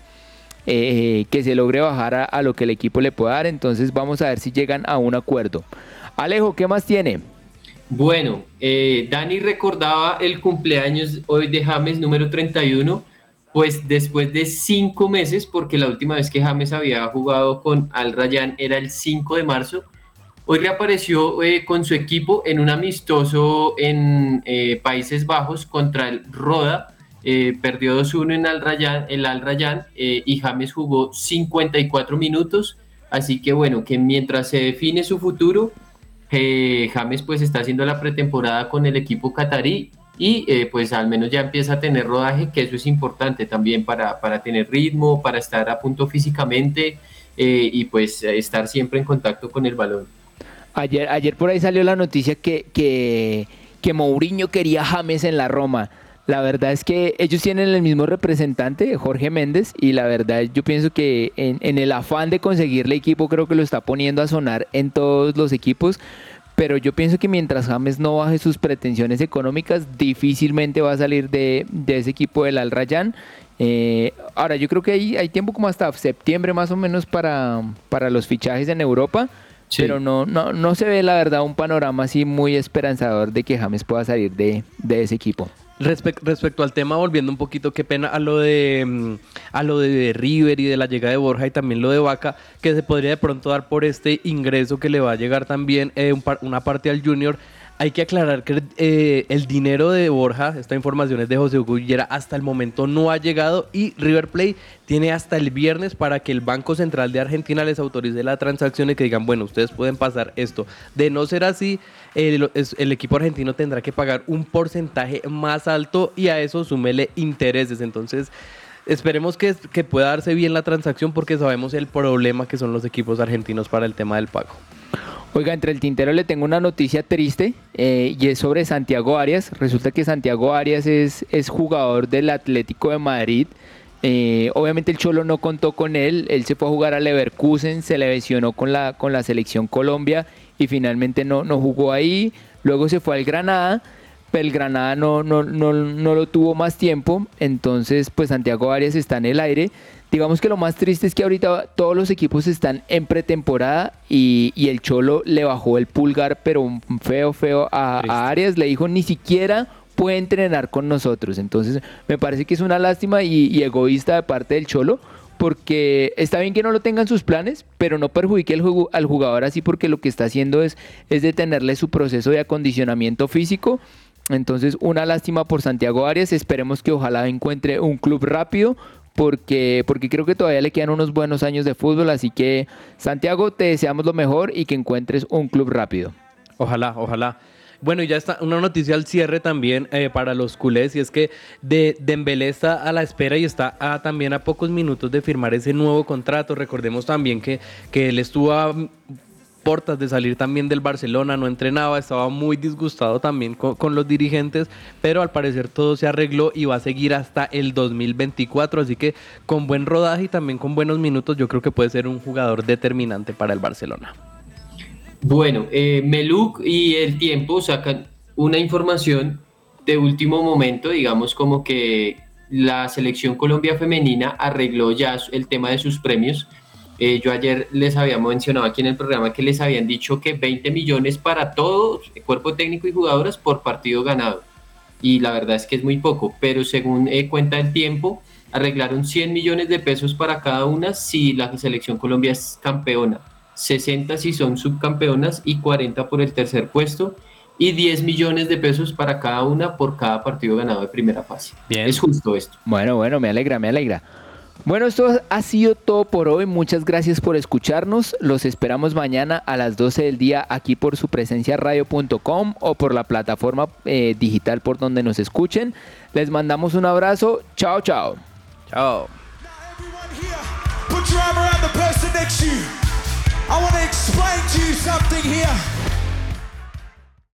eh, que se logre bajar a, lo que el equipo le pueda dar. Entonces vamos a ver si llegan a un acuerdo. Alejo, ¿qué más tiene? Bueno, eh, Dani recordaba el cumpleaños hoy de James número 31, pues después de cinco meses, porque la última vez que James había jugado con Al Rayyan era el 5 de marzo, hoy reapareció eh, con su equipo en un amistoso en eh, Países Bajos contra el Roda, eh, perdió 2-1 en Al el Al Rayyan y James jugó 54 minutos, así que bueno, que mientras se define su futuro, James pues está haciendo la pretemporada con el equipo catarí y pues al menos ya empieza a tener rodaje, que eso es importante también para, para tener ritmo, para estar a punto físicamente y pues estar siempre en contacto con el balón. Ayer, ayer por ahí salió la noticia que, que, que Mourinho quería James en la Roma. La verdad es que ellos tienen el mismo representante, Jorge Méndez, y la verdad yo pienso que en, en el afán de conseguirle equipo creo que lo está poniendo a sonar en todos los equipos. Pero yo pienso que mientras James no baje sus pretensiones económicas, difícilmente va a salir de, de ese equipo del Al Rayyan. Eh, ahora, yo creo que hay, hay tiempo como hasta septiembre más o menos para, para los fichajes en Europa. Sí. Pero no, no, no se ve la verdad un panorama así muy esperanzador de que James pueda salir de, de ese equipo. Respec- respecto al tema, volviendo un poquito, qué pena a lo de mm, a lo de River y de la llegada de Borja y también lo de Vaca, que se podría de pronto dar por este ingreso que le va a llegar también eh, un par- una parte al Junior. Hay que aclarar que eh, el dinero de Borja, esta información es de José Hugo hasta el momento no ha llegado y River Plate tiene hasta el viernes para que el Banco Central de Argentina les autorice la transacción y que digan, bueno, ustedes pueden pasar esto. De no ser así, el equipo argentino tendrá que pagar un porcentaje más alto y a eso súmele intereses. Entonces, esperemos que, que pueda darse bien la transacción porque sabemos el problema que son los equipos argentinos para el tema del pago. Oiga, entre el tintero le tengo una noticia triste eh, y es sobre Santiago Arias. Resulta que Santiago Arias es, es jugador del Atlético de Madrid. Eh, obviamente el Cholo no contó con él, él se fue a jugar a Leverkusen, se le lesionó con la, con la selección Colombia y finalmente no, no jugó ahí. Luego se fue al Granada, pero el Granada no, no, no, no lo tuvo más tiempo, entonces pues Santiago Arias está en el aire. Digamos que lo más triste es que ahorita todos los equipos están en pretemporada y, y el Cholo le bajó el pulgar, pero un feo, feo a, a Arias. Le dijo ni siquiera puede entrenar con nosotros. Entonces me parece que es una lástima y, y egoísta de parte del Cholo. Porque está bien que no lo tengan sus planes, pero no perjudique al, jugu- al jugador así porque lo que está haciendo es, es detenerle su proceso de acondicionamiento físico. Entonces, una lástima por Santiago Arias. Esperemos que ojalá encuentre un club rápido porque, porque creo que todavía le quedan unos buenos años de fútbol. Así que, Santiago, te deseamos lo mejor y que encuentres un club rápido. Ojalá, ojalá. Bueno, y ya está una noticia al cierre también eh, para los culés, y es que de Dembélé está a la espera y está a- también a pocos minutos de firmar ese nuevo contrato. Recordemos también que, que él estuvo a de salir también del Barcelona, no entrenaba, estaba muy disgustado también con, los dirigentes, pero al parecer todo se arregló y va a seguir hasta el 2024, así que con buen rodaje y también con buenos minutos yo creo que puede ser un jugador determinante para el Barcelona. Bueno, eh, Meluk y El Tiempo sacan una información de último momento, digamos como que la selección Colombia femenina arregló ya el tema de sus premios. Eh, yo ayer les había mencionado aquí en el programa que les habían dicho que 20 millones para todo, cuerpo técnico y jugadoras por partido ganado. Y la verdad es que es muy poco, pero según eh, cuenta el tiempo, arreglaron 100 millones de pesos para cada una si la selección Colombia es campeona. 60 si son subcampeonas y 40 por el tercer puesto y 10 millones de pesos para cada una por cada partido ganado de primera fase. Es justo esto. Bueno, bueno, me alegra, me alegra. Bueno, esto ha sido todo por hoy. Muchas gracias por escucharnos. Los esperamos mañana a las 12 del día aquí por su presencia radio.com o por la plataforma eh, digital por donde nos escuchen. Les mandamos un abrazo. Chao, chao. Chao. Put your arm around the person next to you. I want to explain to you something here.